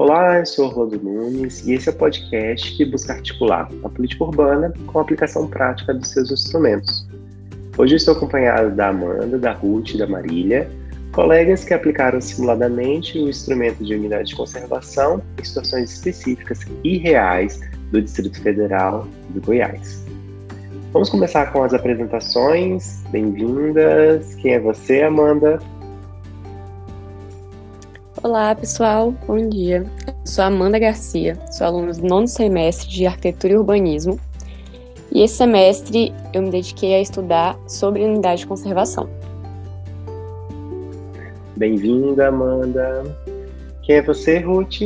Olá, eu sou Orlando Nunes e esse é o podcast que busca articular a política urbana com a aplicação prática dos seus instrumentos. Hoje eu estou acompanhado da Amanda, da Ruth e da Marília, colegas que aplicaram simuladamente o instrumento de unidade de conservação em situações específicas e reais do Distrito Federal do Goiás. Vamos começar com as apresentações. Bem-vindas. Quem é você, Amanda? Olá, pessoal. Bom dia. Eu sou Amanda Garcia, sou aluna do nono semestre de Arquitetura e Urbanismo. E esse semestre eu me dediquei a estudar sobre unidade de conservação. Bem-vinda, Amanda. Quem é você, Ruth?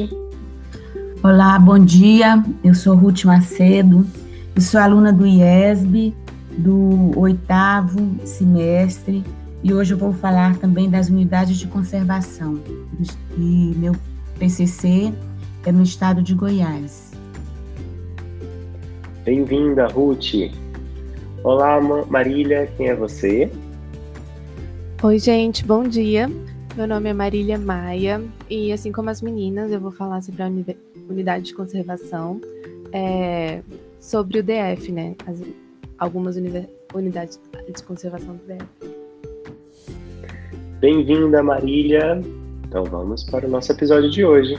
Olá, bom dia. Eu sou Ruth Macedo. Eu sou aluna do IESB, do oitavo semestre e hoje eu vou falar também das unidades de conservação. E meu PCC é no estado de Goiás. Bem-vinda, Ruth. Olá, Marília, quem é você? Oi, gente, bom dia. Meu nome é Marília Maia e, assim como as meninas, eu vou falar sobre a unidade de conservação, é, sobre o DF, né? As, algumas unidades de conservação do DF. Bem-vinda, Marília. Então vamos para o nosso episódio de hoje.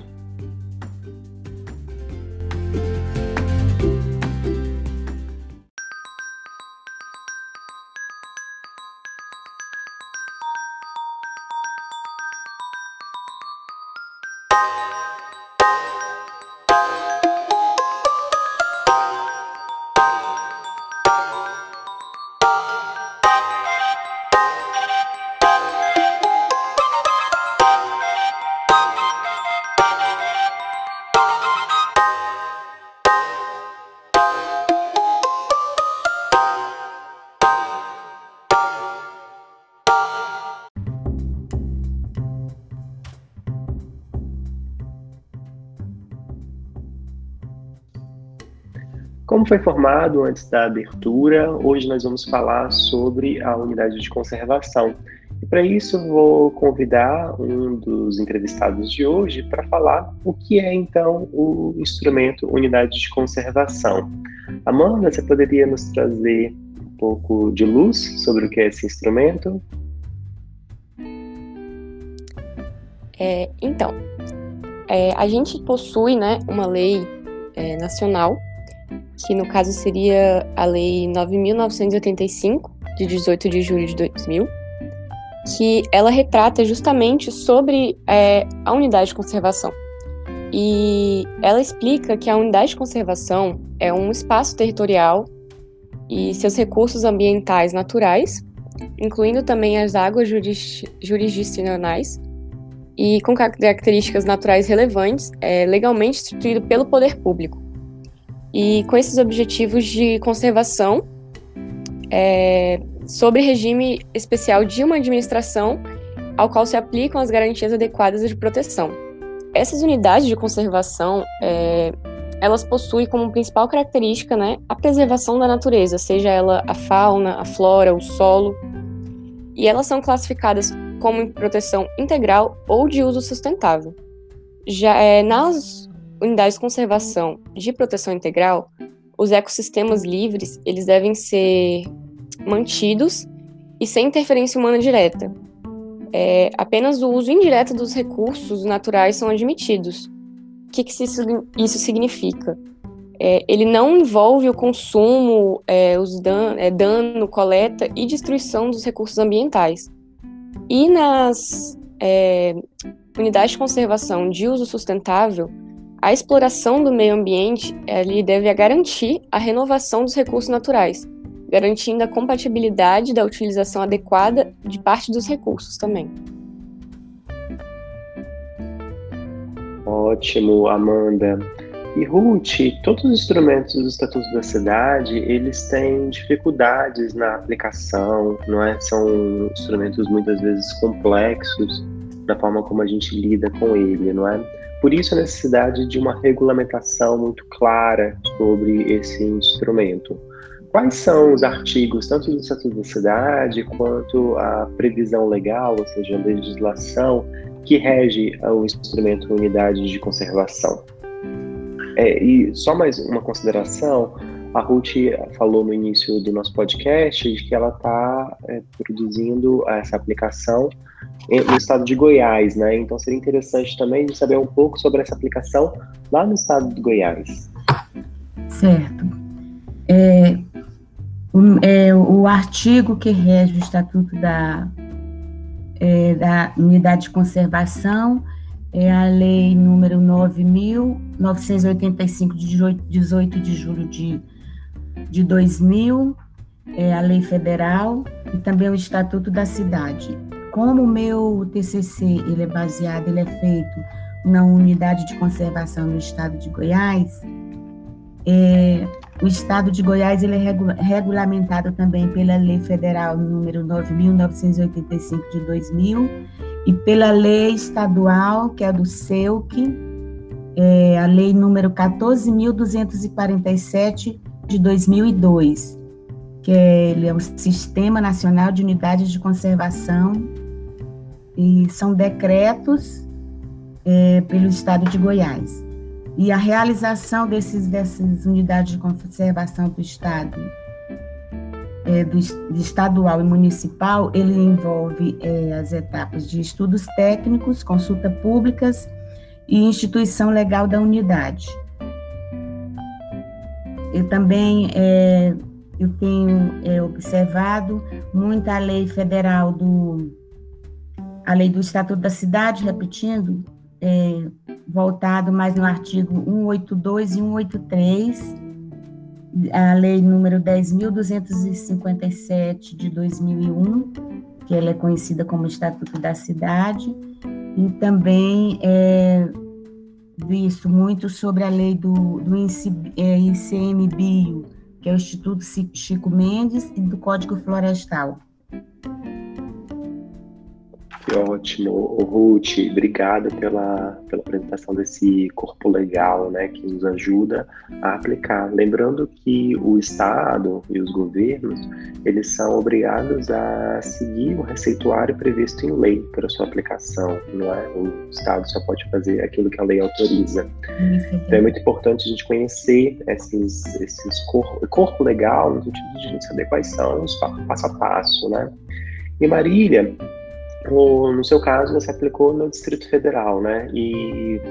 Como foi formado antes da abertura, hoje nós vamos falar sobre a unidade de conservação. E para isso vou convidar um dos entrevistados de hoje para falar o que é então o instrumento unidade de conservação. Amanda, você poderia nos trazer um pouco de luz sobre o que é esse instrumento? É, então, é, a gente possui né, uma lei é, nacional que no caso seria a Lei 9.985, de 18 de julho de 2000, que ela retrata justamente sobre é, a unidade de conservação. E ela explica que a unidade de conservação é um espaço territorial e seus recursos ambientais naturais, incluindo também as águas jurisdicionais, e com características naturais relevantes, é legalmente instituído pelo poder público e com esses objetivos de conservação é, sobre regime especial de uma administração ao qual se aplicam as garantias adequadas de proteção. Essas unidades de conservação, é, elas possuem como principal característica né, a preservação da natureza, seja ela a fauna, a flora, o solo, e elas são classificadas como proteção integral ou de uso sustentável. Já é, nas unidades de conservação de proteção integral, os ecossistemas livres eles devem ser mantidos e sem interferência humana direta. É, apenas o uso indireto dos recursos naturais são admitidos. O que, que isso, isso significa? É, ele não envolve o consumo, é, os dan é, dano, coleta e destruição dos recursos ambientais. E nas é, unidades de conservação de uso sustentável, a exploração do meio ambiente ele deve garantir a renovação dos recursos naturais, garantindo a compatibilidade da utilização adequada de parte dos recursos também. Ótimo, Amanda. E Ruth, todos os instrumentos do Estatuto da Cidade, eles têm dificuldades na aplicação, não é? São instrumentos muitas vezes complexos na forma como a gente lida com ele, não é? Por isso a necessidade de uma regulamentação muito clara sobre esse instrumento. Quais são os artigos, tanto do Estatuto da Cidade quanto a previsão legal, ou seja, a legislação, que rege o instrumento unidade de conservação. É, e só mais uma consideração, a Ruth falou no início do nosso podcast de que ela está é, produzindo essa aplicação no estado de Goiás, né? Então seria interessante também de saber um pouco sobre essa aplicação lá no estado de Goiás. Certo. É, o, é, o artigo que rege o Estatuto da, é, da Unidade de Conservação é a Lei número 9.985, de 18 de julho de, de 2000, é a Lei Federal e também o Estatuto da Cidade. Como o meu TCC ele é baseado, ele é feito na Unidade de Conservação no Estado de Goiás, é, o Estado de Goiás ele é regulamentado também pela Lei Federal número 9.985 de 2000 e pela Lei Estadual, que é do SEUC, é a Lei número 14.247 de 2002, que é, ele é o Sistema Nacional de Unidades de Conservação e são decretos é, pelo Estado de Goiás. E a realização desses, dessas unidades de conservação do Estado, é, do, estadual e municipal, ele envolve é, as etapas de estudos técnicos, consulta públicas e instituição legal da unidade. Eu também é, eu tenho é, observado muita lei federal do a lei do Estatuto da Cidade, repetindo, é, voltado mais no artigo 182 e 183, a lei número 10.257 de 2001, que ela é conhecida como Estatuto da Cidade, e também é, visto muito sobre a lei do, do ICMBio, é, que é o Instituto Chico Mendes, e do Código Florestal. Que ótimo, Ruth, obrigado pela, pela apresentação desse corpo legal, né, que nos ajuda a aplicar. Lembrando que o Estado e os governos, eles são obrigados a seguir o receituário previsto em lei para sua aplicação, não é? O Estado só pode fazer aquilo que a lei autoriza. Então é muito importante a gente conhecer esses, esses cor, corpo legal, no sentido de a gente saber quais são os passo a passo, né? E Marília, no seu caso, você aplicou no Distrito Federal, né? E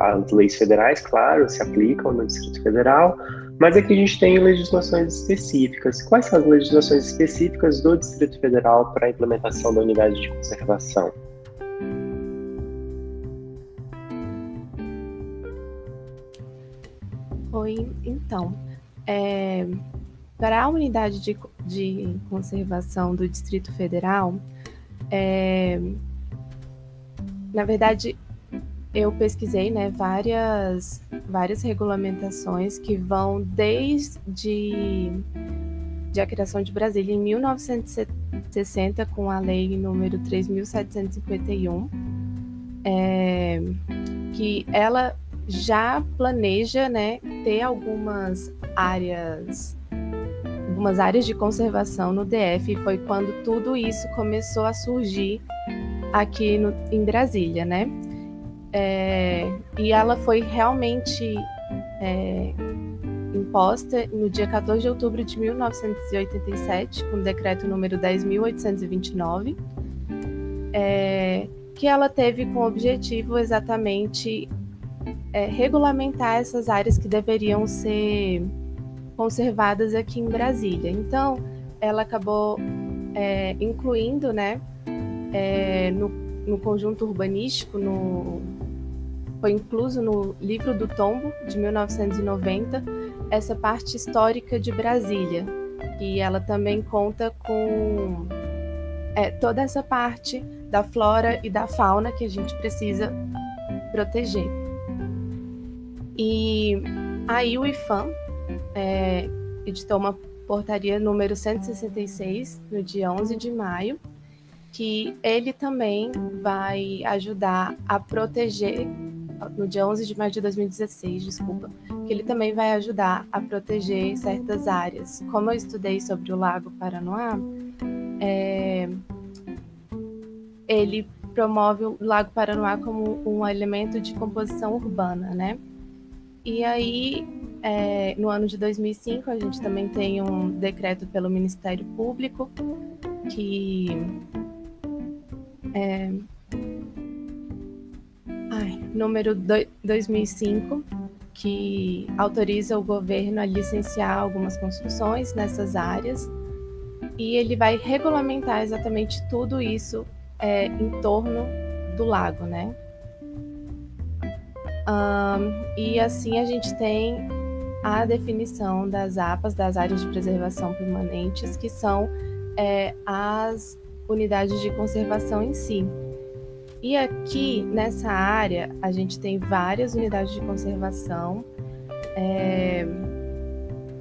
as leis federais, claro, se aplicam no Distrito Federal, mas aqui a gente tem legislações específicas. Quais são as legislações específicas do Distrito Federal para a implementação da unidade de conservação? Oi, então, é, para a unidade de, de conservação do Distrito Federal, é, na verdade, eu pesquisei né, várias, várias regulamentações que vão desde de a criação de Brasília em 1960 com a lei número 3.751, é, que ela já planeja né, ter algumas áreas algumas áreas de conservação no DF foi quando tudo isso começou a surgir aqui no, em Brasília, né? É, e ela foi realmente é, imposta no dia 14 de outubro de 1987, com o decreto número 10.829, é, que ela teve como objetivo exatamente é, regulamentar essas áreas que deveriam ser conservadas aqui em Brasília. Então, ela acabou é, incluindo, né, é, no, no, conjunto urbanístico, no, foi incluso no livro do Tombo de 1990 essa parte histórica de Brasília e ela também conta com é, toda essa parte da flora e da fauna que a gente precisa proteger. E aí o IFAM é, editou uma portaria número 166 no dia 11 de maio, que ele também vai ajudar a proteger no dia 11 de maio de 2016, desculpa, que ele também vai ajudar a proteger certas áreas. Como eu estudei sobre o Lago Paranoá, é, ele promove o Lago Paranoá como um elemento de composição urbana, né? E aí, é, no ano de 2005, a gente também tem um decreto pelo Ministério Público que é, ai, número do, 2005 que autoriza o governo a licenciar algumas construções nessas áreas e ele vai regulamentar exatamente tudo isso é, em torno do lago, né? Um, e assim a gente tem a definição das APAs, das áreas de preservação permanentes, que são é, as unidades de conservação em si. E aqui nessa área a gente tem várias unidades de conservação, é,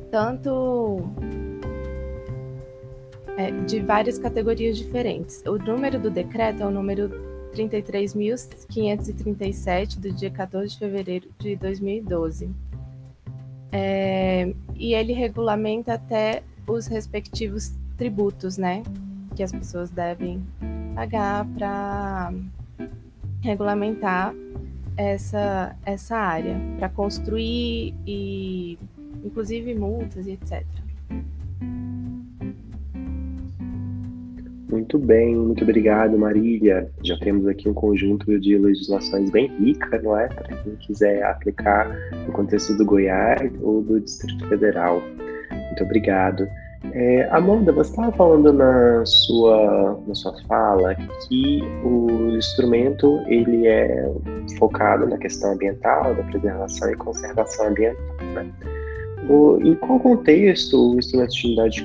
tanto é, de várias categorias diferentes. O número do decreto é o número 33.537, do dia 14 de fevereiro de 2012. É, e ele regulamenta até os respectivos tributos, né? Que as pessoas devem pagar para regulamentar essa, essa área, para construir e, inclusive, multas e etc. Muito bem, muito obrigado, Marília. Já temos aqui um conjunto de legislações bem rica, não é? Para quem quiser aplicar no contexto do Goiás ou do Distrito Federal. Muito obrigado. É, Amanda, você estava falando na sua, na sua fala que o instrumento ele é focado na questão ambiental, da preservação e conservação ambiental. Né? O, em qual contexto o instrumento de unidade de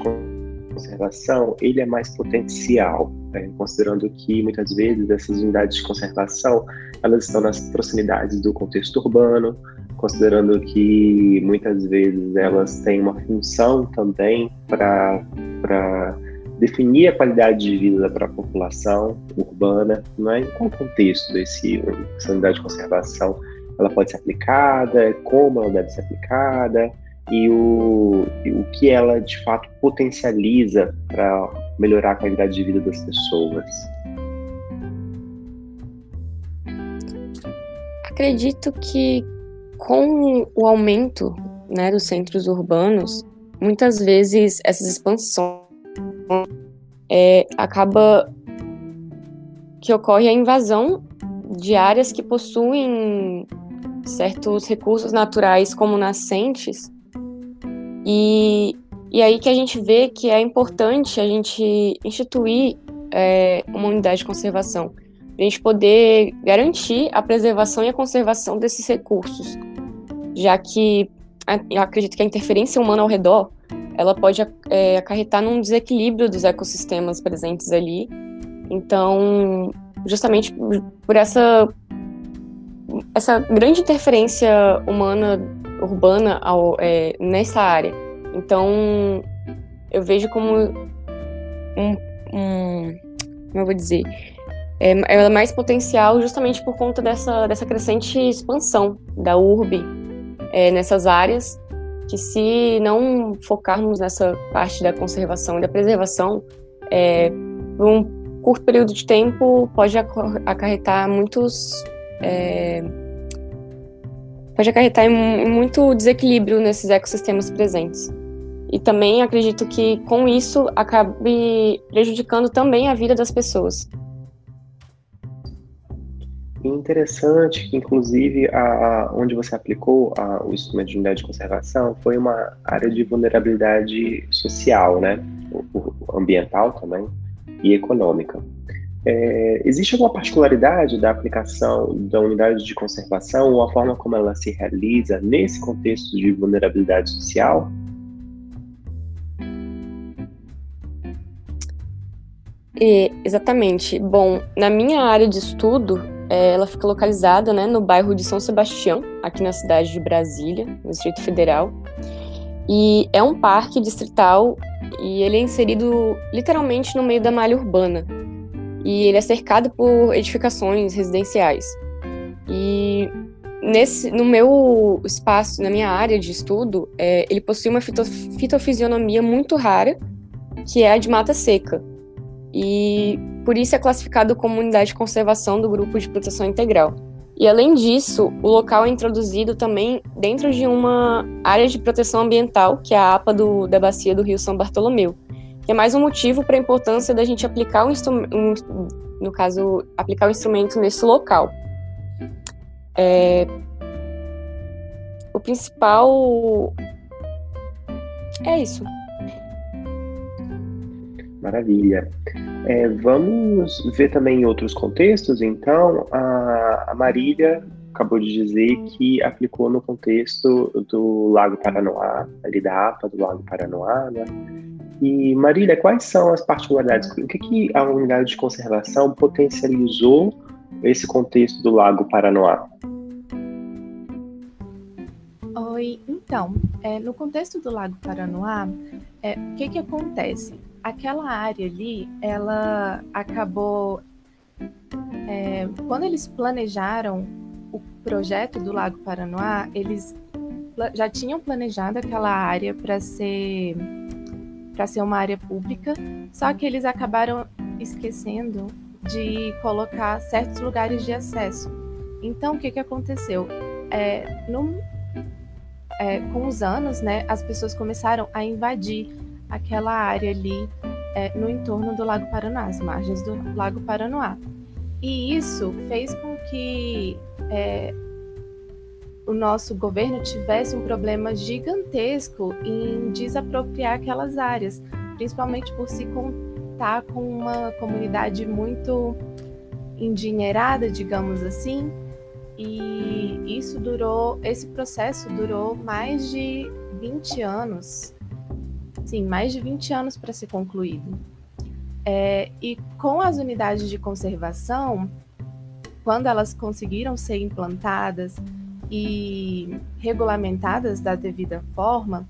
conservação ele é mais potencial, né? considerando que muitas vezes essas unidades de conservação elas estão nas proximidades do contexto urbano, considerando que muitas vezes elas têm uma função também para definir a qualidade de vida da população urbana, não é? Em qual contexto desse, essa unidade de conservação ela pode ser aplicada, como ela deve ser aplicada, e o, o que ela de fato potencializa para melhorar a qualidade de vida das pessoas. Acredito que com o aumento né, dos centros urbanos, muitas vezes essas expansões é, acaba que ocorre a invasão de áreas que possuem certos recursos naturais como nascentes e, e aí que a gente vê que é importante a gente instituir é, uma unidade de conservação, a gente poder garantir a preservação e a conservação desses recursos, já que eu acredito que a interferência humana ao redor ela pode é, acarretar num desequilíbrio dos ecossistemas presentes ali. Então, justamente por essa essa grande interferência humana urbana ao, é, nessa área. Então, eu vejo como um, um como eu vou dizer, é, é mais potencial justamente por conta dessa, dessa crescente expansão da urbe é, nessas áreas, que se não focarmos nessa parte da conservação e da preservação, é, por um curto período de tempo pode acarretar muitos é, pode acarretar em muito desequilíbrio nesses ecossistemas presentes. E também acredito que com isso acabe prejudicando também a vida das pessoas. Interessante que, inclusive, a, onde você aplicou a, o instrumento de unidade de conservação foi uma área de vulnerabilidade social, né? O, o ambiental também e econômica. É, existe alguma particularidade da aplicação da unidade de conservação ou a forma como ela se realiza nesse contexto de vulnerabilidade social? É, exatamente. Bom, na minha área de estudo, é, ela fica localizada né, no bairro de São Sebastião, aqui na cidade de Brasília, no Distrito Federal. E é um parque distrital e ele é inserido literalmente no meio da malha urbana e ele é cercado por edificações residenciais. E nesse, no meu espaço, na minha área de estudo, é, ele possui uma fito, fitofisionomia muito rara, que é a de mata seca. e por isso é classificado como unidade de conservação do Grupo de Proteção Integral. E além disso, o local é introduzido também dentro de uma área de proteção ambiental, que é a APA do, da Bacia do Rio São Bartolomeu. É mais um motivo para a importância da gente aplicar o instrumento, no caso, aplicar o instrumento nesse local. É, o principal é isso. Maravilha. É, vamos ver também outros contextos, então, a, a Marília acabou de dizer que aplicou no contexto do Lago Paranoá, ali da APA do Lago Paranoá, né? E Marília, quais são as particularidades? O que, que a unidade de conservação potencializou esse contexto do Lago Paranoá? Oi, então, é, no contexto do Lago Paranoá, é, o que, que acontece? aquela área ali, ela acabou. É, quando eles planejaram o projeto do Lago Paranoá, eles já tinham planejado aquela área para ser para ser uma área pública, só que eles acabaram esquecendo de colocar certos lugares de acesso. Então, o que, que aconteceu? É, no, é, com os anos, né, as pessoas começaram a invadir aquela área ali é, no entorno do Lago Paranoá, as margens do Lago Paranoá. E isso fez com que é, o nosso governo tivesse um problema gigantesco em desapropriar aquelas áreas, principalmente por se contar com uma comunidade muito endinheirada, digamos assim. E isso durou, esse processo durou mais de 20 anos sim, mais de 20 anos para ser concluído. É, e com as unidades de conservação, quando elas conseguiram ser implantadas e regulamentadas da devida forma,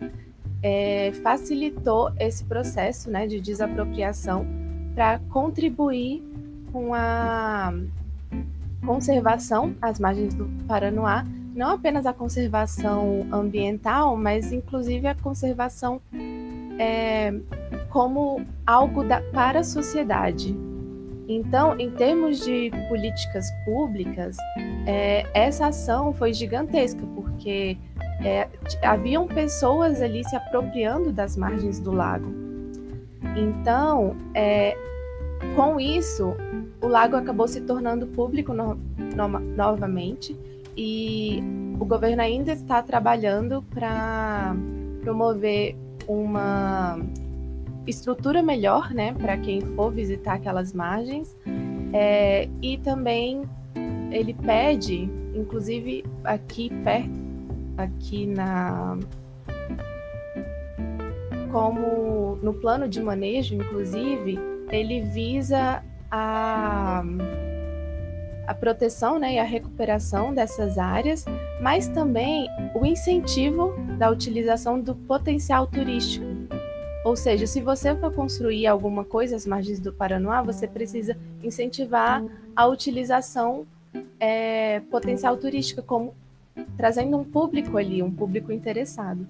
é, facilitou esse processo né, de desapropriação para contribuir com a conservação às margens do Paranoá, não apenas a conservação ambiental, mas inclusive a conservação é, como algo da, para a sociedade. Então, em termos de políticas públicas, é, essa ação foi gigantesca, porque é, haviam pessoas ali se apropriando das margens do lago. Então, é, com isso, o lago acabou se tornando público no, no, novamente e o governo ainda está trabalhando para promover uma estrutura melhor, né, para quem for visitar aquelas margens. É, e também ele pede, inclusive aqui perto, aqui na como no plano de manejo, inclusive, ele visa a, a proteção né, e a recuperação dessas áreas, mas também o incentivo da utilização do potencial turístico. Ou seja, se você for construir alguma coisa às margens do Paranoá, você precisa incentivar a utilização é, potencial turística, como trazendo um público ali, um público interessado.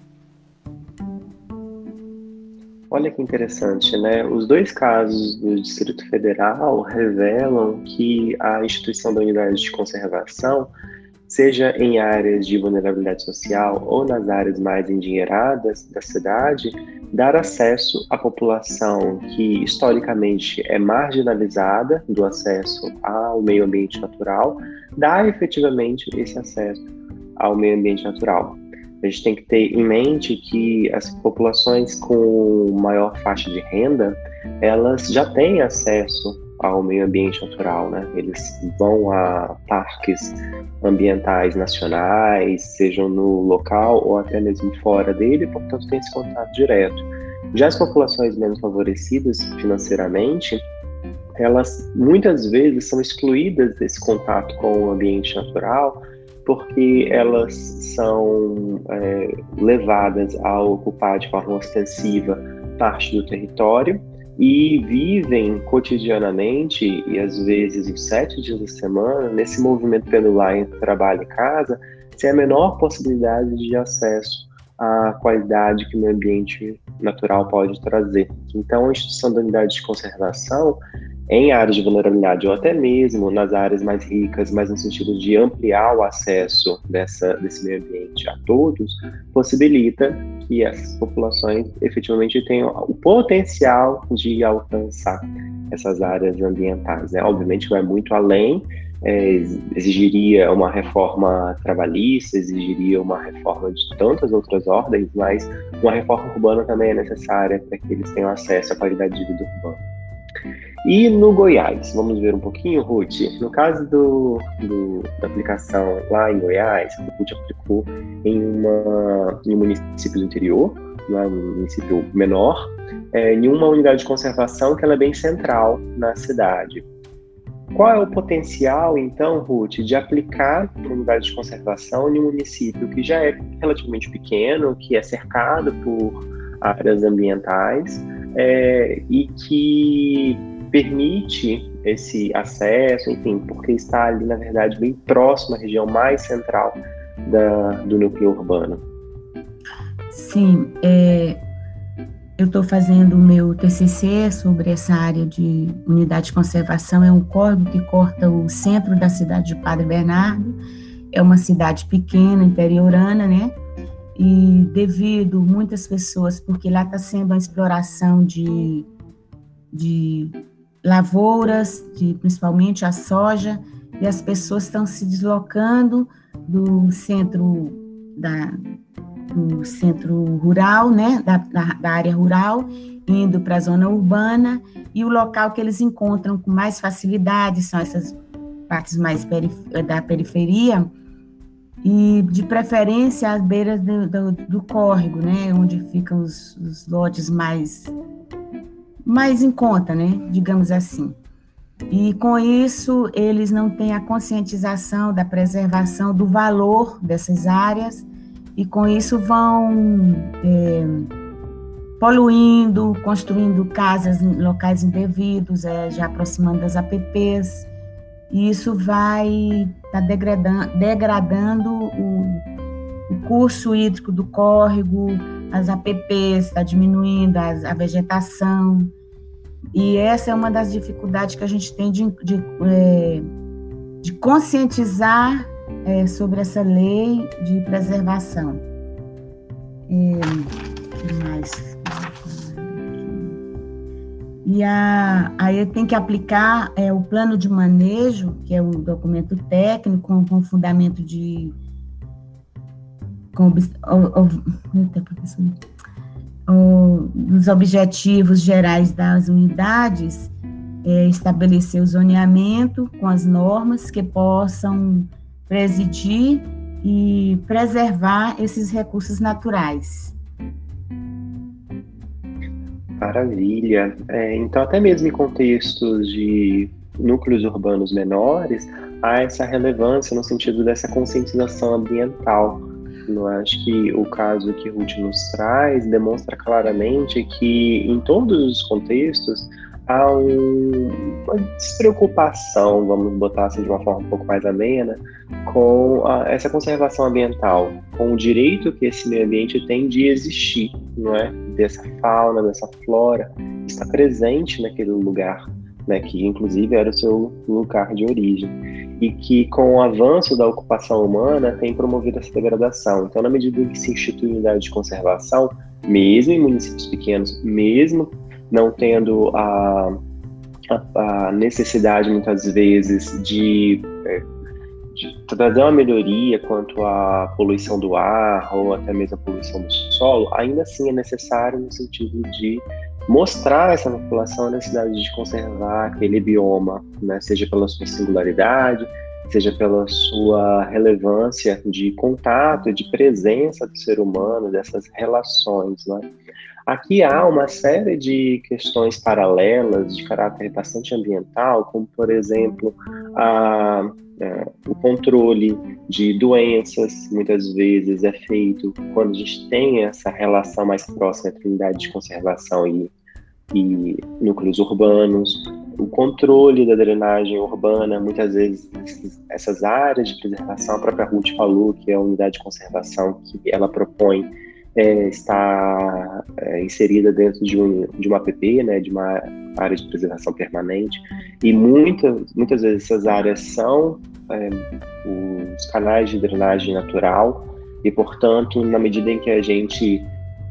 Olha que interessante, né? Os dois casos do Distrito Federal revelam que a instituição da unidade de conservação seja em áreas de vulnerabilidade social ou nas áreas mais endinheiradas da cidade, dar acesso à população que historicamente é marginalizada do acesso ao meio ambiente natural, dar efetivamente esse acesso ao meio ambiente natural. A gente tem que ter em mente que as populações com maior faixa de renda, elas já têm acesso ao meio ambiente natural, né? Eles vão a parques ambientais nacionais, sejam no local ou até mesmo fora dele, portanto tem esse contato direto. Já as populações menos favorecidas financeiramente, elas muitas vezes são excluídas desse contato com o ambiente natural porque elas são é, levadas a ocupar de forma ostensiva parte do território e vivem cotidianamente e às vezes os sete dias da semana nesse movimento pendular entre trabalho e casa sem a menor possibilidade de acesso a qualidade que o meio ambiente natural pode trazer. Então, a instituição da unidade de conservação em áreas de vulnerabilidade ou até mesmo nas áreas mais ricas, mas no sentido de ampliar o acesso dessa, desse meio ambiente a todos, possibilita que essas populações efetivamente tenham o potencial de alcançar essas áreas ambientais. Né? Obviamente vai muito além, é, exigiria uma reforma trabalhista, exigiria uma reforma de tantas outras ordens, mas uma reforma urbana também é necessária para que eles tenham acesso à qualidade de vida urbana. E no Goiás, vamos ver um pouquinho, Ruth. No caso do, do, da aplicação lá em Goiás, o Ruth aplicou em, uma, em um município do interior, um município menor, é, em uma unidade de conservação que ela é bem central na cidade. Qual é o potencial, então, Ruth, de aplicar uma unidade de conservação em um município que já é relativamente pequeno, que é cercado por áreas ambientais é, e que permite esse acesso, enfim, porque está ali, na verdade, bem próximo à região mais central da, do núcleo urbano. Sim, é, eu estou fazendo o meu TCC sobre essa área de unidade de conservação. É um córrego que corta o centro da cidade de Padre Bernardo. É uma cidade pequena, interiorana, né? E devido muitas pessoas, porque lá está sendo uma exploração de, de lavouras, de, principalmente a soja, e as pessoas estão se deslocando do centro da, do centro rural, né, da, da área rural, indo para a zona urbana, e o local que eles encontram com mais facilidade são essas partes mais perif da periferia, e de preferência às beiras do, do, do córrego, né, onde ficam os, os lotes mais mais em conta, né? Digamos assim. E com isso, eles não têm a conscientização da preservação do valor dessas áreas, e com isso vão é, poluindo, construindo casas em locais indevidos, é, já aproximando das APPs, e isso vai tá degradando, degradando o, o curso hídrico do córrego, as APPs, está diminuindo as, a vegetação, e essa é uma das dificuldades que a gente tem de, de, é, de conscientizar é, sobre essa lei de preservação. É, que mais? E a, aí tem que aplicar é, o plano de manejo, que é um documento técnico com, com fundamento de. Com, o, o, eita, professor os objetivos gerais das unidades, é estabelecer o zoneamento com as normas que possam presidir e preservar esses recursos naturais. Maravilha. É, então, até mesmo em contextos de núcleos urbanos menores, há essa relevância no sentido dessa conscientização ambiental acho que o caso que Ruth nos traz demonstra claramente que em todos os contextos há um, uma despreocupação, vamos botar assim de uma forma um pouco mais amena, com a, essa conservação ambiental, com o direito que esse meio ambiente tem de existir, não é? Dessa fauna, dessa flora, está presente naquele lugar, né? Que inclusive era o seu lugar de origem e que, com o avanço da ocupação humana, tem promovido essa degradação. Então, na medida que se institui unidade de conservação, mesmo em municípios pequenos, mesmo não tendo a, a, a necessidade, muitas vezes, de, é, de, trazer uma melhoria quanto à poluição do ar ou até mesmo a poluição do solo, ainda assim é necessário no sentido de mostrar a essa população a necessidade de conservar aquele bioma, né? seja pela sua singularidade, seja pela sua relevância de contato, de presença do ser humano, dessas relações. Né? Aqui há uma série de questões paralelas de caráter bastante ambiental, como, por exemplo, a, a, o controle de doenças, muitas vezes é feito quando a gente tem essa relação mais próxima entre unidade de conservação e e núcleos urbanos, o controle da drenagem urbana, muitas vezes essas áreas de preservação, a própria Ruth falou que é a unidade de conservação que ela propõe, é, está é, inserida dentro de, um, de uma APP, né, de uma área de preservação permanente, e muitas, muitas vezes essas áreas são é, os canais de drenagem natural, e, portanto, na medida em que a gente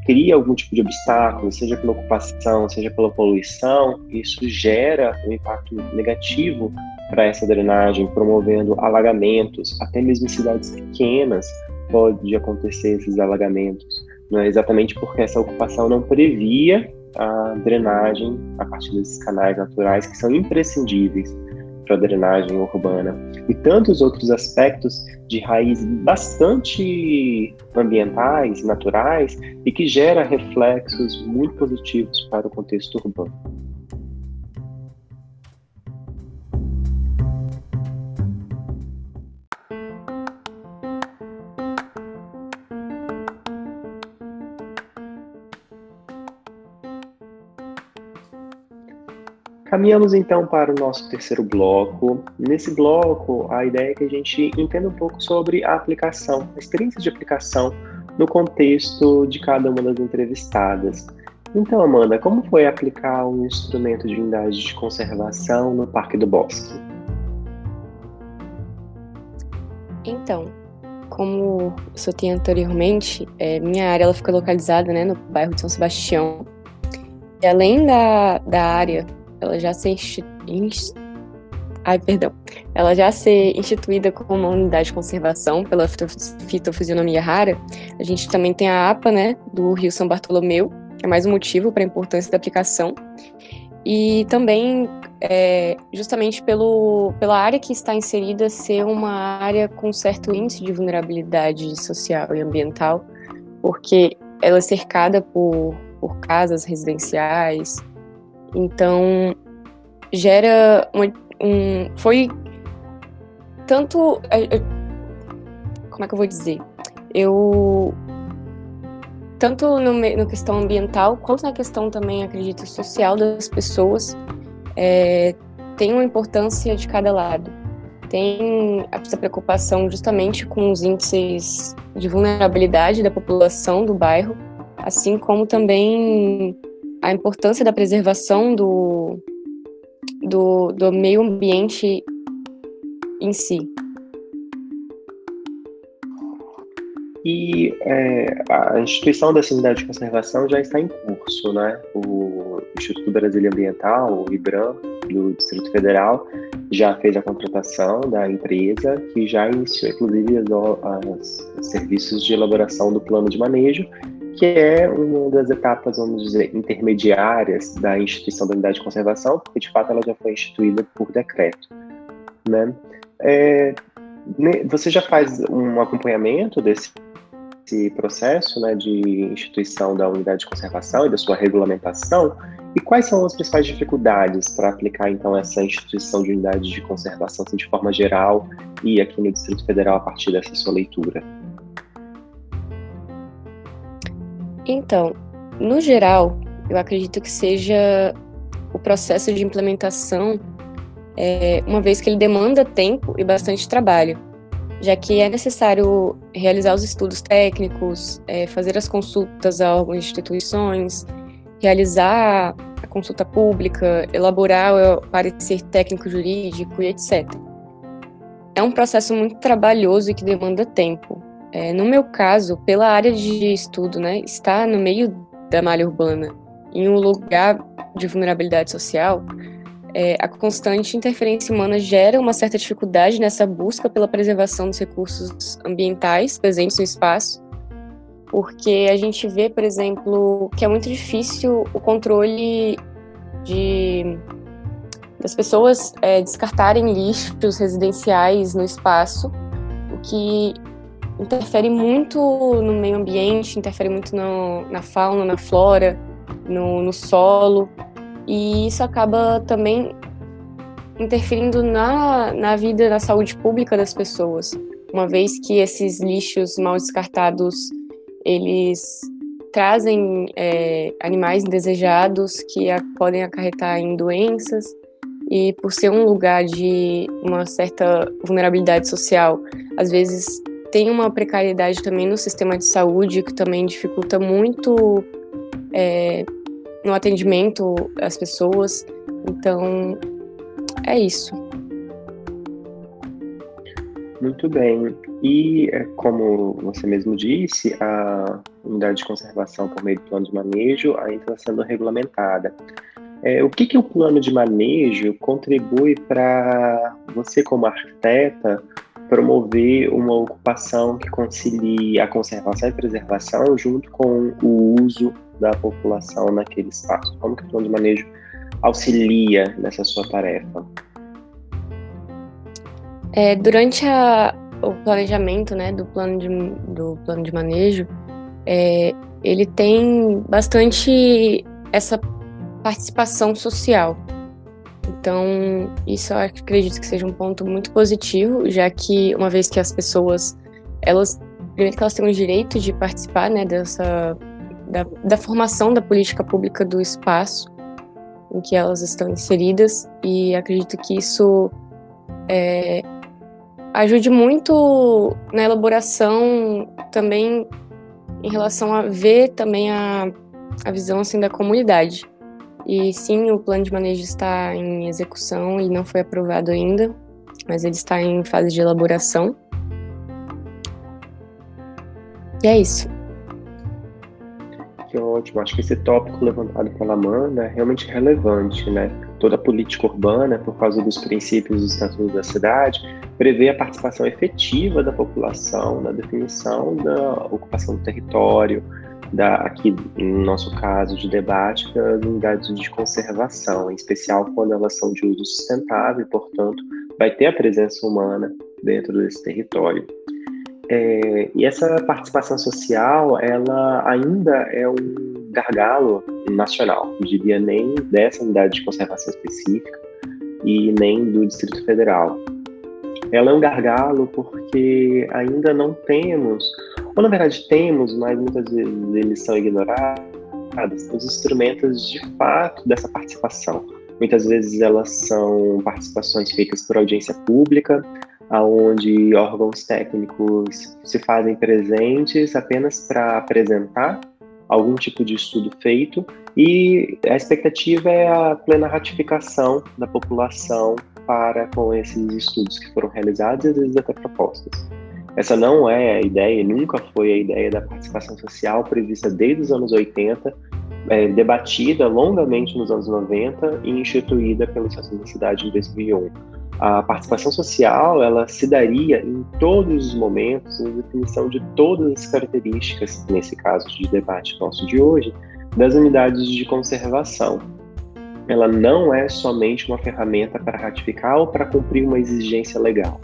cria algum tipo de obstáculo, seja pela ocupação, seja pela poluição, isso gera um impacto negativo para essa drenagem, promovendo alagamentos, até mesmo em cidades pequenas pode acontecer esses alagamentos, não é exatamente porque essa ocupação não previa a drenagem a partir desses canais naturais que são imprescindíveis para a drenagem urbana e tantos outros aspectos de raiz bastante ambientais, naturais e que gera reflexos muito positivos para o contexto urbano. Caminhamos então para o nosso terceiro bloco. Nesse bloco, a ideia é que a gente entenda um pouco sobre a aplicação, a experiência de aplicação no contexto de cada uma das entrevistadas. Então, Amanda, como foi aplicar um instrumento de unidade de conservação no Parque do Bosque? Então, como eu tinha anteriormente, é, minha área ela fica localizada né, no bairro de São Sebastião. E além da, da área ela já ser Ai, perdão. Ela já ser instituída como uma unidade de conservação pela fitofisionomia rara, a gente também tem a APA, né, do Rio São Bartolomeu, que é mais um motivo para a importância da aplicação. E também, é, justamente pelo, pela área que está inserida ser uma área com certo índice de vulnerabilidade social e ambiental, porque ela é cercada por, por casas residenciais, então, gera um, um foi tanto é, é, como é que eu vou dizer? Eu tanto no, questão ambiental quanto na questão também acredito social das pessoas é, tem uma importância de cada lado. Tem essa preocupação justamente com os índices de vulnerabilidade da população do bairro, assim como também a importância da preservação do, do, do meio ambiente em si. E é, a instituição dessa unidade de conservação já está em curso, né? O Instituto Brasília Ambiental, o IBRAM, do Distrito Federal, já fez a contratação da empresa, que já iniciou, inclusive, os serviços de elaboração do plano de manejo que é uma das etapas, vamos dizer, intermediárias da instituição da unidade de conservação, porque de fato ela já foi instituída por decreto. Né? É, você já faz um acompanhamento desse, desse processo né, de instituição da unidade de conservação e da sua regulamentação? E quais são as principais dificuldades para aplicar então essa instituição de unidade de conservação assim, de forma geral e aqui no Distrito Federal a partir dessa sua leitura? Então, no geral, eu acredito que seja o processo de implementação, é, uma vez que ele demanda tempo e bastante trabalho, já que é necessário realizar os estudos técnicos, é, fazer as consultas a algumas instituições, realizar a consulta pública, elaborar o parecer técnico-jurídico e etc. É um processo muito trabalhoso e que demanda tempo, é, no meu caso, pela área de estudo, né, estar no meio da malha urbana, em um lugar de vulnerabilidade social, é, a constante interferência humana gera uma certa dificuldade nessa busca pela preservação dos recursos ambientais presentes no espaço, porque a gente vê, por exemplo, que é muito difícil o controle de das pessoas é, descartarem lixos residenciais no espaço, o que interfere muito no meio ambiente, interfere muito no, na fauna, na flora, no, no solo, e isso acaba também interferindo na, na vida, na saúde pública das pessoas, uma vez que esses lixos mal descartados, eles trazem é, animais indesejados que a, podem acarretar em doenças, e por ser um lugar de uma certa vulnerabilidade social, às vezes tem uma precariedade também no sistema de saúde que também dificulta muito é, no atendimento às pessoas. Então, é isso. Muito bem. E, é, como você mesmo disse, a unidade de conservação por meio do plano de manejo ainda está sendo regulamentada. É, o que, que o plano de manejo contribui para você, como arquiteta, promover uma ocupação que concilie a conservação e preservação junto com o uso da população naquele espaço? Como que o plano de manejo auxilia nessa sua tarefa? É, durante a, o planejamento né, do, plano de, do plano de manejo, é, ele tem bastante essa participação social. Então, isso eu acredito que seja um ponto muito positivo, já que uma vez que as pessoas, elas, primeiro que elas têm o direito de participar, né, dessa, da, da formação da política pública do espaço em que elas estão inseridas, e acredito que isso é, ajude muito na elaboração também em relação a ver também a, a visão assim da comunidade. E sim, o plano de manejo está em execução e não foi aprovado ainda, mas ele está em fase de elaboração. E é isso. Que ótimo. Acho que esse tópico levantado pela Amanda é realmente relevante, né? Toda a política urbana, por causa dos princípios do Estatuto da Cidade, prevê a participação efetiva da população na definição da ocupação do território, da, aqui no nosso caso de debate, das unidades de conservação, em especial quando elas são de uso sustentável e, portanto, vai ter a presença humana dentro desse território. É, e essa participação social, ela ainda é um gargalo nacional, não diria nem dessa unidade de conservação específica e nem do Distrito Federal. Ela é um gargalo porque ainda não temos, ou na verdade temos, mas muitas vezes eles são ignorados, os instrumentos de fato dessa participação. Muitas vezes elas são participações feitas por audiência pública, aonde órgãos técnicos se fazem presentes apenas para apresentar algum tipo de estudo feito e a expectativa é a plena ratificação da população para com esses estudos que foram realizados e às vezes até propostas. Essa não é a ideia, nunca foi a ideia da participação social prevista desde os anos 80, é, debatida longamente nos anos 90 e instituída da Cidade em 2001 a participação social ela se daria em todos os momentos, na definição de todas as características, nesse caso de debate nosso de hoje, das unidades de conservação. Ela não é somente uma ferramenta para ratificar ou para cumprir uma exigência legal.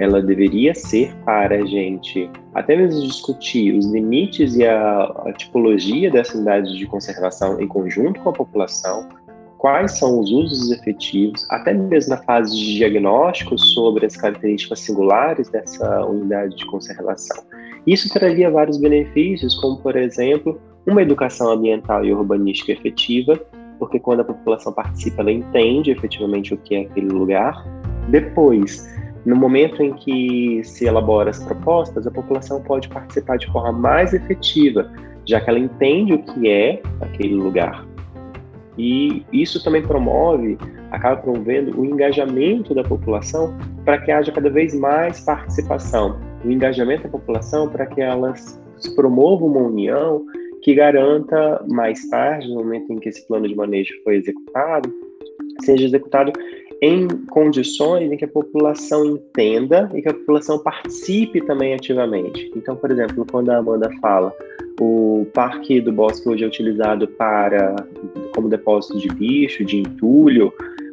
Ela deveria ser para a gente até mesmo discutir os limites e a, a tipologia dessa unidade de conservação em conjunto com a população, quais são os usos efetivos, até mesmo na fase de diagnóstico sobre as características singulares dessa unidade de conservação. Isso traria vários benefícios, como, por exemplo, uma educação ambiental e urbanística efetiva, porque quando a população participa, ela entende efetivamente o que é aquele lugar. Depois, no momento em que se elabora as propostas, a população pode participar de forma mais efetiva, já que ela entende o que é aquele lugar. E isso também promove, acaba promovendo o engajamento da população para que haja cada vez mais participação. O engajamento da população para que elas promovam uma união que garanta mais tarde, no momento em que esse plano de manejo foi executado, seja executado em condições em que a população entenda e que a população participe também ativamente. Então, por exemplo, quando a Amanda fala o Parque do Bosque hoje é utilizado para como depósito de lixo, de entulho,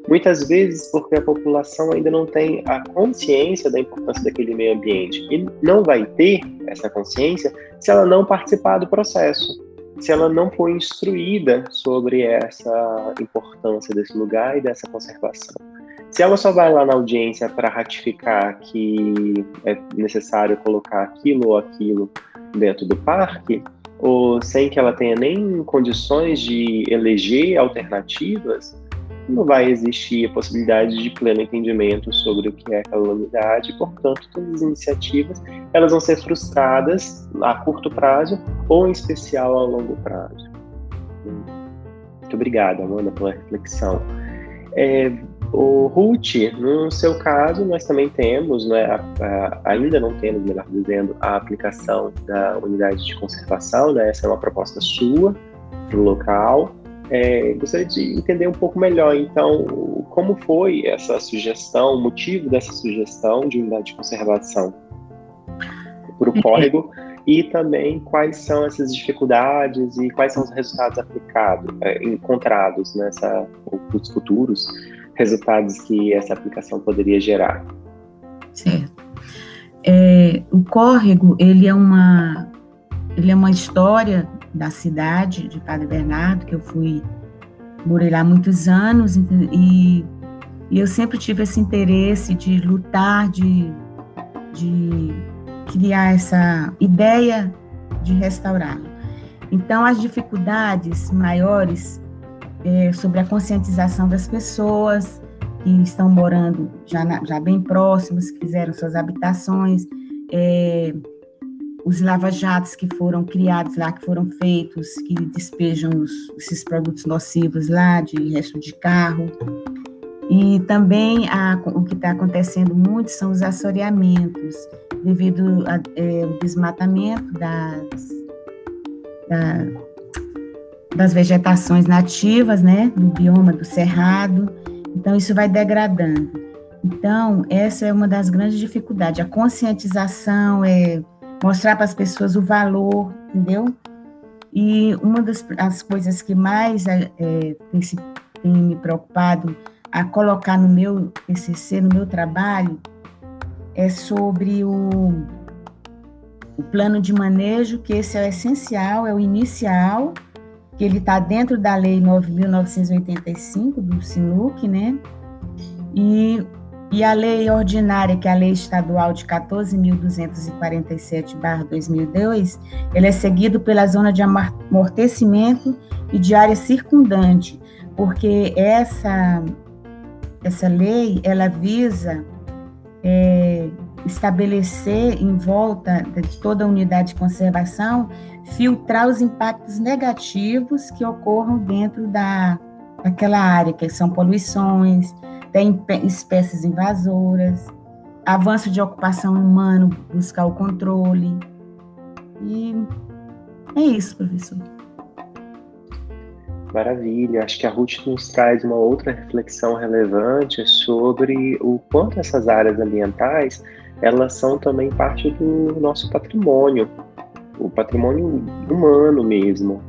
muitas vezes porque a população ainda não tem a consciência da importância daquele meio ambiente e não vai ter essa consciência se ela não participar do processo, se ela não for instruída sobre essa importância desse lugar e dessa conservação. Se ela só vai lá na audiência para ratificar que é necessário colocar aquilo ou aquilo dentro do parque, ou sem que ela tenha nem condições de eleger alternativas, não vai existir a possibilidade de pleno entendimento sobre o que é aquela unidade, e, portanto, todas as iniciativas elas vão ser frustradas a curto prazo ou, em especial, a longo prazo. Muito obrigado, Amanda, pela reflexão. É, o Ruth, no seu caso, nós também temos, né, a, a, ainda não temos, melhor dizendo, a aplicação da unidade de conservação, né, essa é uma proposta sua para o local. É, gostaria de entender um pouco melhor, então, como foi essa sugestão, o motivo dessa sugestão de unidade de conservação para o córrego e também quais são essas dificuldades e quais são os resultados aplicados, é, encontrados nessa, os futuros resultados que essa aplicação poderia gerar. Certo. É, o córrego, ele é uma ele é uma história da cidade de Padre Bernardo, que eu fui morei lá muitos anos e, e eu sempre tive esse interesse de lutar, de, de criar essa ideia de restaurá-lo. Então, as dificuldades maiores é, sobre a conscientização das pessoas que estão morando já, na, já bem próximas, que fizeram suas habitações, é, os lava-jatos que foram criados lá, que foram feitos, que despejam os, esses produtos nocivos lá, de resto de carro. E também a, o que está acontecendo muito são os assoreamentos, devido ao é, desmatamento das, da, das vegetações nativas, né, do bioma do cerrado. Então, isso vai degradando. Então, essa é uma das grandes dificuldades. A conscientização é mostrar para as pessoas o valor, entendeu? E uma das as coisas que mais é, é tem, se, tem me preocupado a colocar no meu TCC, no meu trabalho, é sobre o, o plano de manejo, que esse é o essencial, é o inicial, que ele está dentro da Lei 9.985 do SINUC, né? E, e a lei ordinária, que é a Lei Estadual de 14.247-2002, ele é seguido pela zona de amortecimento e de área circundante, porque essa, essa lei, ela visa é, estabelecer em volta de toda a unidade de conservação, filtrar os impactos negativos que ocorram dentro da, daquela área, que são poluições, tem espécies invasoras, avanço de ocupação humana, buscar o controle. E é isso, professor. Maravilha, acho que a Ruth nos traz uma outra reflexão relevante sobre o quanto essas áreas ambientais elas são também parte do nosso patrimônio, o patrimônio humano mesmo,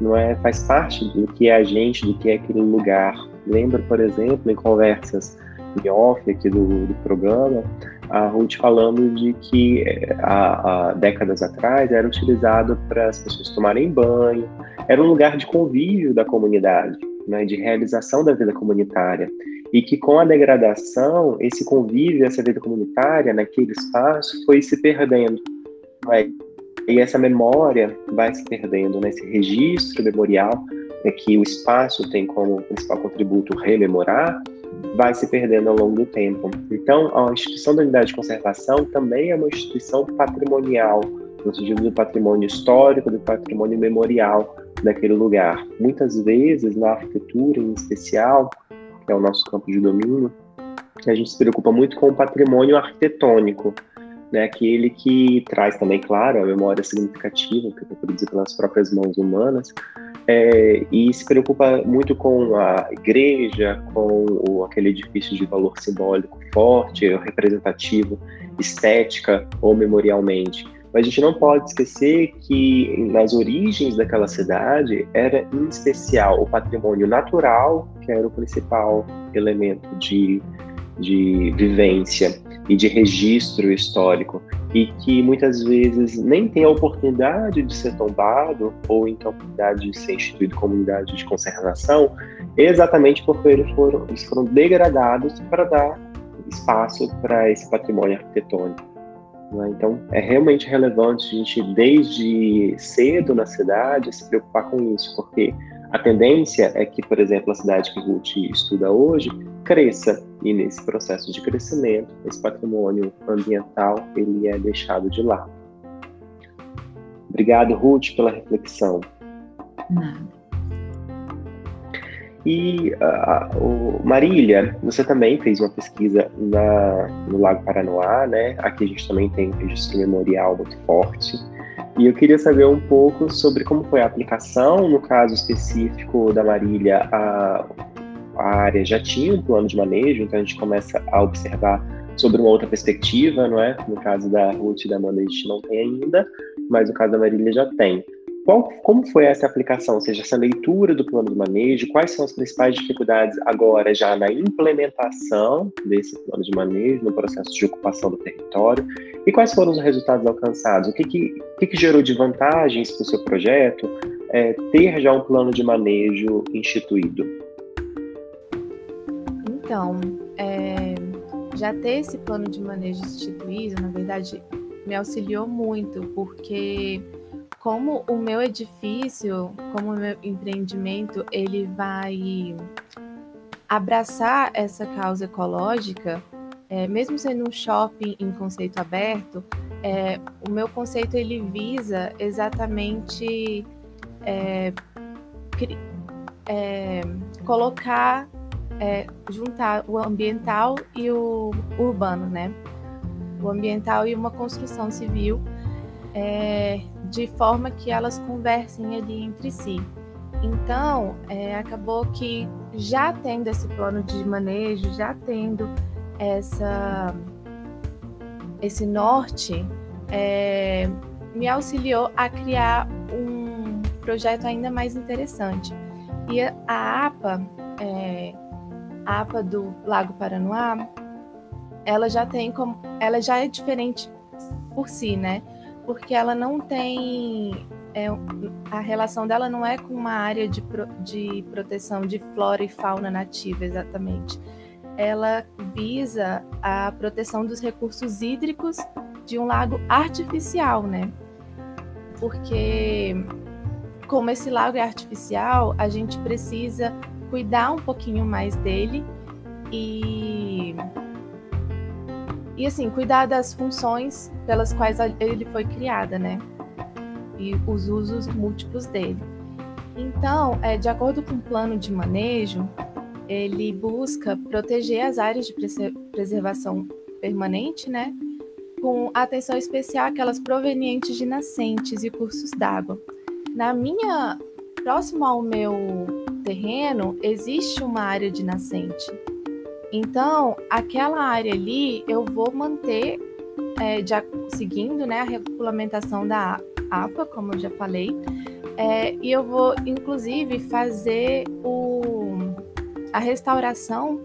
não é? Faz parte do que é a gente, do que é aquele lugar. Lembra, por exemplo, em conversas em off aqui do, do programa, a Ruth falando de que eh, há, há décadas atrás era utilizado para as pessoas tomarem banho, era um lugar de convívio da comunidade, né, de realização da vida comunitária e que com a degradação, esse convívio, essa vida comunitária naquele espaço foi se perdendo. Né? E essa memória vai se perdendo, né? esse registro memorial né, que o espaço tem como principal contributo rememorar, vai se perdendo ao longo do tempo. Então, a instituição da unidade de conservação também é uma instituição patrimonial, no sentido do patrimônio histórico, do patrimônio memorial daquele lugar. Muitas vezes, na arquitetura em especial, que é o nosso campo de domínio, a gente se preocupa muito com o patrimônio arquitetônico, né, aquele que traz também, claro, a memória significativa, que foi produzida pelas próprias mãos humanas, é, e se preocupa muito com a igreja, com o, aquele edifício de valor simbólico forte, representativo, estética ou memorialmente. Mas a gente não pode esquecer que nas origens daquela cidade era em especial o patrimônio natural, que era o principal elemento de, de vivência e de registro histórico, e que muitas vezes nem tem a oportunidade de ser tombado ou então a oportunidade de ser instituído como unidade de conservação, exatamente porque eles foram, eles foram degradados para dar espaço para esse patrimônio arquitetônico. Né? Então, é realmente relevante a gente, desde cedo na cidade, se preocupar com isso, porque A tendência é que, por exemplo, a cidade que Ruth estuda hoje cresça e nesse processo de crescimento, esse patrimônio ambiental ele é deixado de lado. Obrigado, Ruth, pela reflexão. Nada. E uh, Marília, você também fez uma pesquisa na, no Lago Paranoá, né? Aqui a gente também tem um registro memorial muito forte. E eu queria saber um pouco sobre como foi a aplicação, no caso específico da Marília, a, a área já tinha um plano de manejo, então a gente começa a observar sobre uma outra perspectiva, não é? No caso da Ruth e da Amanda a gente não tem ainda, mas no caso da Marília já tem. Qual, como foi essa aplicação, ou seja, essa leitura do plano de manejo? Quais são as principais dificuldades agora já na implementação desse plano de manejo, no processo de ocupação do território? E quais foram os resultados alcançados? O que, que, que, que gerou de vantagens para o seu projeto é, ter já um plano de manejo instituído? Então, é, já ter esse plano de manejo instituído, na verdade, me auxiliou muito, porque como o meu edifício, como o meu empreendimento, ele vai abraçar essa causa ecológica, é, mesmo sendo um shopping em conceito aberto, é, o meu conceito ele visa exatamente é, é colocar, é, juntar o ambiental e o urbano, né? O ambiental e uma construção civil é, de forma que elas conversem ali entre si. Então, é, acabou que já tendo esse plano de manejo, já tendo essa, esse norte, é, me auxiliou a criar um projeto ainda mais interessante. E a APA, é, APA do Lago Paranoá, ela já tem como, ela já é diferente por si, né? porque ela não tem. É, a relação dela não é com uma área de, pro, de proteção de flora e fauna nativa, exatamente. Ela visa a proteção dos recursos hídricos de um lago artificial, né? Porque, como esse lago é artificial, a gente precisa cuidar um pouquinho mais dele e e assim, cuidar das funções pelas quais ele foi criada, né? E os usos múltiplos dele. Então, é, de acordo com o plano de manejo, ele busca proteger as áreas de preservação permanente, né? Com atenção especial àquelas provenientes de nascentes e cursos d'água. Na minha, próximo ao meu terreno, existe uma área de nascente então, aquela área ali eu vou manter é, de, seguindo né, a regulamentação da APA, como eu já falei, é, e eu vou inclusive fazer o, a restauração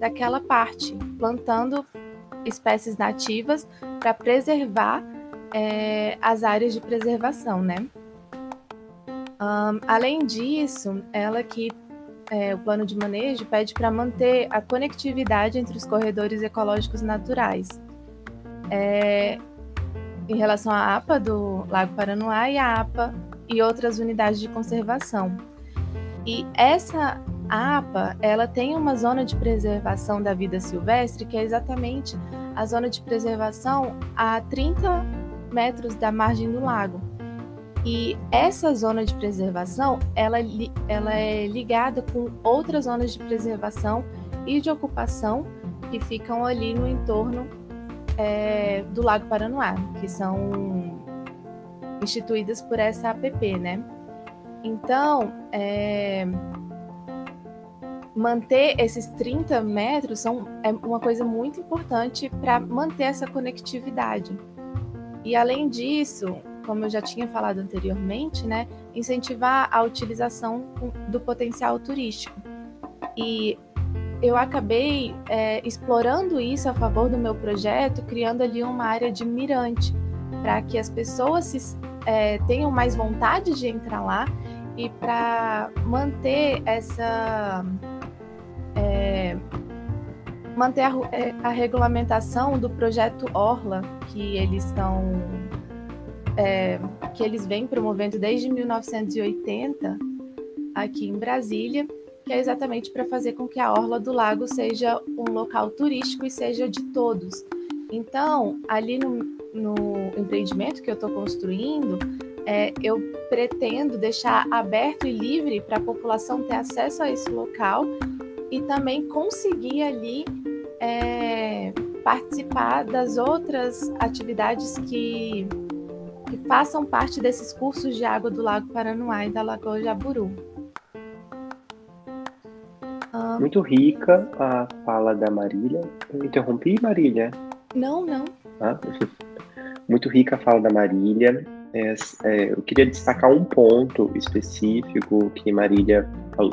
daquela parte, plantando espécies nativas para preservar é, as áreas de preservação, né? Um, além disso, ela que é, o plano de manejo pede para manter a conectividade entre os corredores ecológicos naturais. É, em relação à APA do Lago Paranoá e a APA e outras unidades de conservação. E essa APA, ela tem uma zona de preservação da vida silvestre, que é exatamente a zona de preservação a 30 metros da margem do lago. E essa zona de preservação, ela, ela é ligada com outras zonas de preservação e de ocupação que ficam ali no entorno é, do Lago Paranoá, que são instituídas por essa APP, né? Então, é, manter esses 30 metros são, é uma coisa muito importante para manter essa conectividade. E além disso, como eu já tinha falado anteriormente, né, incentivar a utilização do potencial turístico. E eu acabei é, explorando isso a favor do meu projeto, criando ali uma área de mirante, para que as pessoas se, é, tenham mais vontade de entrar lá e para manter essa. É, manter a, é, a regulamentação do projeto Orla, que eles estão é, que eles vêm promovendo desde 1980, aqui em Brasília, que é exatamente para fazer com que a orla do lago seja um local turístico e seja de todos. Então, ali no, no empreendimento que eu estou construindo, é, eu pretendo deixar aberto e livre para a população ter acesso a esse local e também conseguir ali é, participar das outras atividades que, que façam parte desses cursos de água do Lago Paranoá e da Lagoa Jaburu. Muito rica a fala da Marília. Eu interrompi, Marília? Não, não. Ah, muito rica a fala da Marília. É, é, eu queria destacar um ponto específico que Marília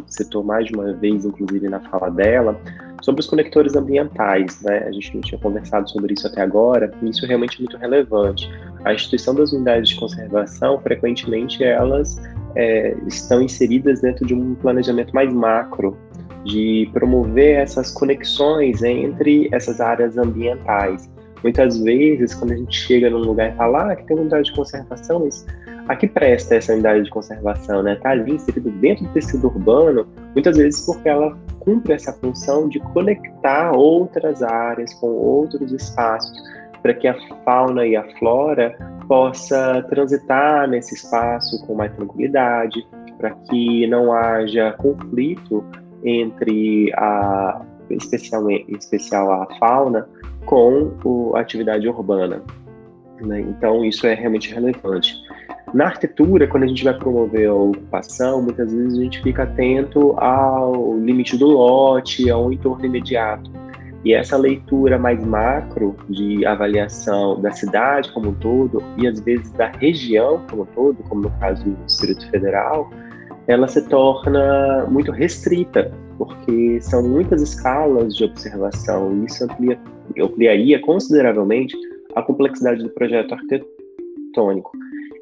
citou mais de uma vez, inclusive na fala dela, sobre os conectores ambientais. Né? A gente não tinha conversado sobre isso até agora, e isso é realmente muito relevante. A instituição das unidades de conservação, frequentemente, elas é, estão inseridas dentro de um planejamento mais macro, de promover essas conexões entre essas áreas ambientais. Muitas vezes, quando a gente chega num lugar e fala ah, que tem unidade de conservação, mas a que presta essa unidade de conservação? Está né? Tá ali inserido dentro do tecido urbano, muitas vezes porque ela cumpre essa função de conectar outras áreas com outros espaços, para que a fauna e a flora possa transitar nesse espaço com mais tranquilidade, para que não haja conflito entre a especial, em especial a fauna com a atividade urbana. Né? Então, isso é realmente relevante. Na arquitetura, quando a gente vai promover a ocupação, muitas vezes a gente fica atento ao limite do lote, ao entorno imediato. E essa leitura mais macro de avaliação da cidade como um todo, e às vezes da região como um todo, como no caso do Distrito Federal, ela se torna muito restrita, porque são muitas escalas de observação, e isso amplia ampliaria consideravelmente a complexidade do projeto arquitetônico.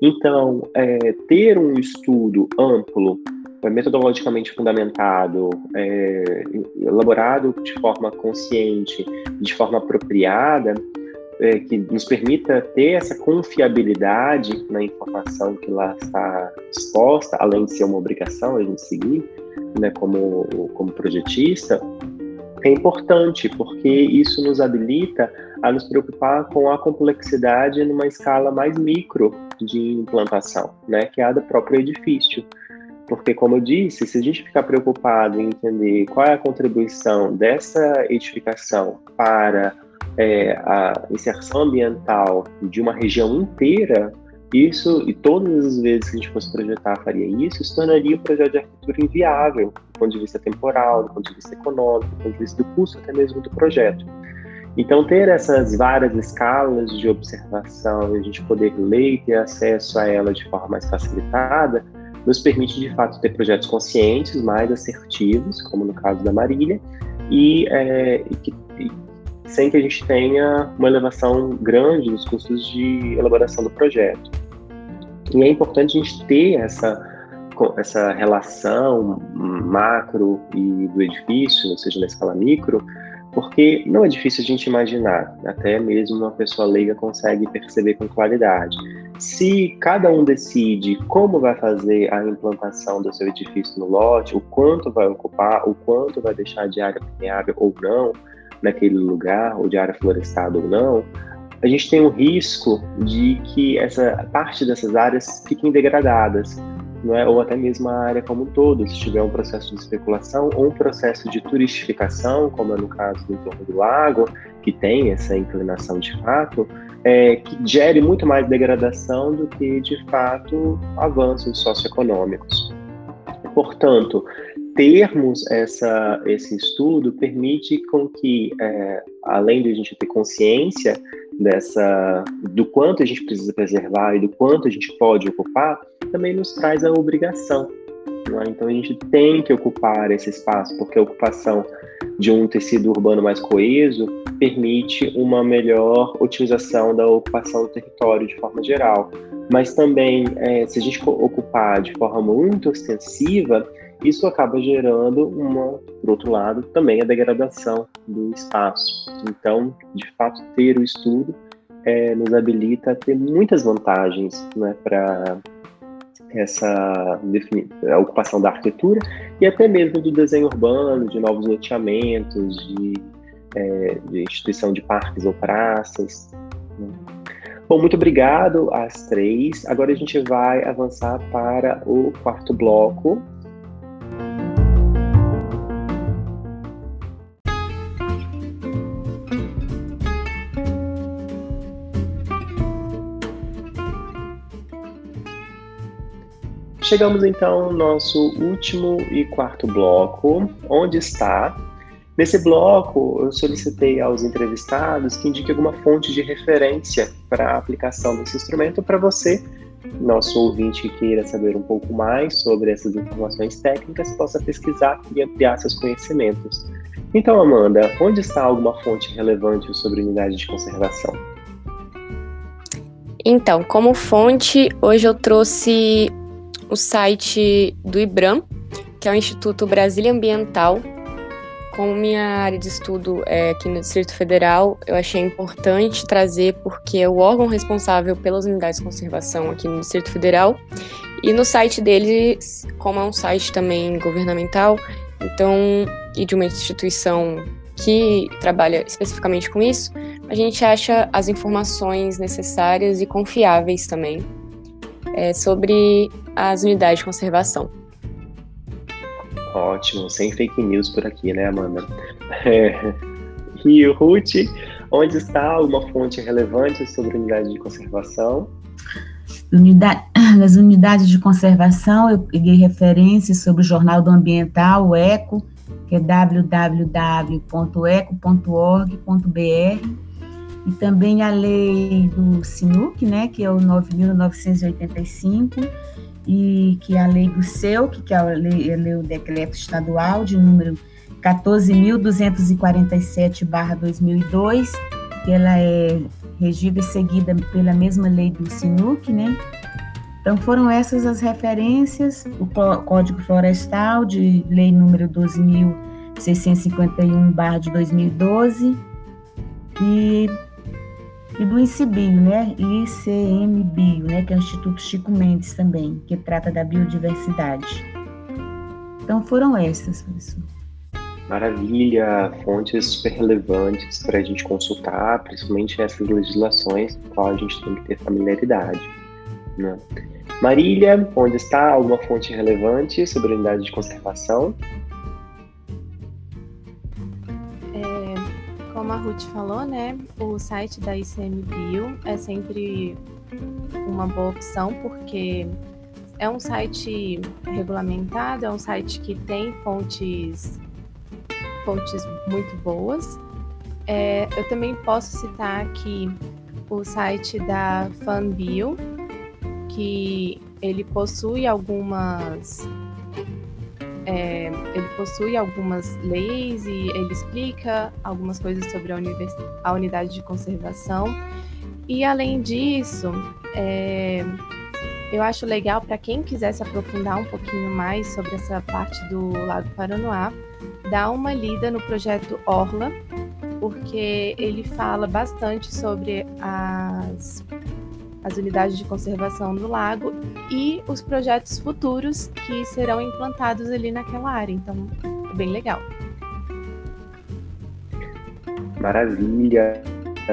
Então, é, ter um estudo amplo, é, metodologicamente fundamentado, é, elaborado de forma consciente, de forma apropriada, é, que nos permita ter essa confiabilidade na informação que lá está exposta, além de ser uma obrigação a gente seguir, né, como, como projetista, é importante, porque isso nos habilita a nos preocupar com a complexidade numa escala mais micro de implantação, né, que é a do próprio edifício. Porque, como eu disse, se a gente ficar preocupado em entender qual é a contribuição dessa edificação para é, a inserção ambiental de uma região inteira, isso, e todas as vezes que a gente fosse projetar faria isso, isso tornaria o projeto de arquitetura inviável, do ponto de vista temporal, do ponto de vista econômico, do ponto de vista do custo até mesmo do projeto. Então, ter essas várias escalas de observação e a gente poder ler e ter acesso a ela de forma mais facilitada, nos permite, de fato, ter projetos conscientes, mais assertivos, como no caso da Marília, e, é, e que, e, sem que a gente tenha uma elevação grande nos custos de elaboração do projeto. E é importante a gente ter essa, essa relação macro e do edifício, ou seja, na escala micro, porque não é difícil a gente imaginar, até mesmo uma pessoa leiga consegue perceber com claridade. Se cada um decide como vai fazer a implantação do seu edifício no lote, o quanto vai ocupar, o quanto vai deixar de área permeável ou não, naquele lugar, ou de área florestada ou não, a gente tem um risco de que essa parte dessas áreas fiquem degradadas, não é? ou até mesmo a área como um todo, se tiver um processo de especulação ou um processo de turistificação, como é no caso do entorno do lago, que tem essa inclinação de fato, é, que gere muito mais degradação do que, de fato, avanços socioeconômicos. Portanto, termos essa, esse estudo permite com que, é, além de a gente ter consciência dessa do quanto a gente precisa preservar e do quanto a gente pode ocupar, também nos traz a obrigação. É? Então a gente tem que ocupar esse espaço, porque a ocupação de um tecido urbano mais coeso permite uma melhor otimização da ocupação do território de forma geral. Mas também, é, se a gente ocupar de forma muito extensiva, isso acaba gerando uma, por outro lado, também a degradação do espaço. Então, de fato, ter o estudo é, nos habilita a ter muitas vantagens né, para essa a ocupação da arquitetura e até mesmo do desenho urbano, de novos loteamentos, de, é, de instituição de parques ou praças. Bom, muito obrigado às três. Agora a gente vai avançar para o quarto bloco, Chegamos então ao nosso último e quarto bloco, onde está. Nesse bloco, eu solicitei aos entrevistados que indiquem alguma fonte de referência para a aplicação desse instrumento para você, nosso ouvinte que queira saber um pouco mais sobre essas informações técnicas, possa pesquisar e ampliar seus conhecimentos. Então, Amanda, onde está alguma fonte relevante sobre unidade de conservação? Então, como fonte, hoje eu trouxe o site do IBRAM, que é o Instituto Brasília Ambiental. Como minha área de estudo é aqui no Distrito Federal, eu achei importante trazer porque é o órgão responsável pelas unidades de conservação aqui no Distrito Federal. E no site deles, como é um site também governamental, então e de uma instituição que trabalha especificamente com isso, a gente acha as informações necessárias e confiáveis também é, sobre as unidades de conservação. Ótimo, sem fake news por aqui, né, Amanda? É. E Ruth, onde está alguma fonte relevante sobre unidade de conservação? Unidade, nas unidades de conservação, eu peguei referências sobre o Jornal do Ambiental, o ECO, que é www.eco.org.br e também a lei do SINUC, né, que é o 9.985, e que é a lei do SEUC, que é a lei, a lei o decreto estadual de número 14.247-2002, que ela é regida e seguida pela mesma lei do SINUC, né? Então foram essas as referências, o Código Florestal de lei número 12.651 de 2012 e e do ICBio, né? ICMBio, né? Que é o Instituto Chico Mendes também, que trata da biodiversidade. Então foram essas, professor. Maravilha, fontes super relevantes para a gente consultar, principalmente essas legislações com qual a gente tem que ter familiaridade. Né? Marília, onde está alguma fonte relevante sobre a unidade de conservação? Como a Ruth falou, né, o site da ICMBio é sempre uma boa opção, porque é um site regulamentado, é um site que tem fontes, fontes muito boas. É, eu também posso citar aqui o site da FanBio, que ele possui algumas é, ele possui algumas leis e ele explica algumas coisas sobre a, a unidade de conservação. E além disso, é, eu acho legal para quem quiser se aprofundar um pouquinho mais sobre essa parte do Lago Paranoá, dar uma lida no projeto Orla, porque ele fala bastante sobre as as unidades de conservação do lago e os projetos futuros que serão implantados ali naquela área. Então, é bem legal. Maravilha!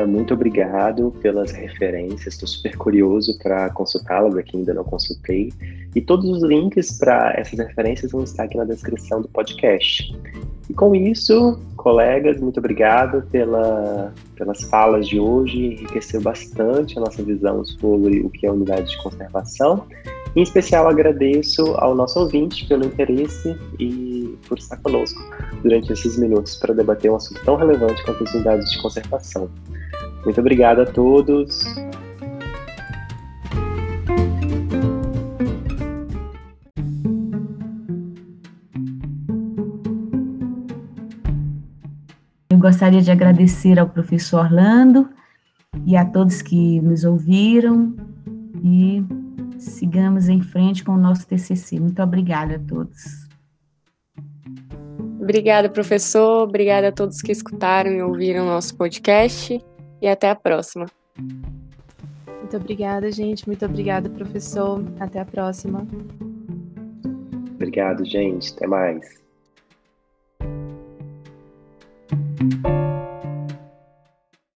Muito obrigado pelas referências. Estou super curioso para consultá-las aqui, ainda não consultei. E todos os links para essas referências vão estar aqui na descrição do podcast. E com isso, colegas, muito obrigado pela, pelas falas de hoje. Enriqueceu bastante a nossa visão sobre o que é unidade de conservação. Em especial, agradeço ao nosso ouvinte pelo interesse e por estar conosco durante esses minutos para debater um assunto tão relevante quanto as unidades de conservação. Muito obrigado a todos. Gostaria de agradecer ao professor Orlando e a todos que nos ouviram e sigamos em frente com o nosso TCC. Muito obrigada a todos. Obrigada, professor. Obrigada a todos que escutaram e ouviram nosso podcast. E até a próxima. Muito obrigada, gente. Muito obrigada, professor. Até a próxima. Obrigado, gente. Até mais. Música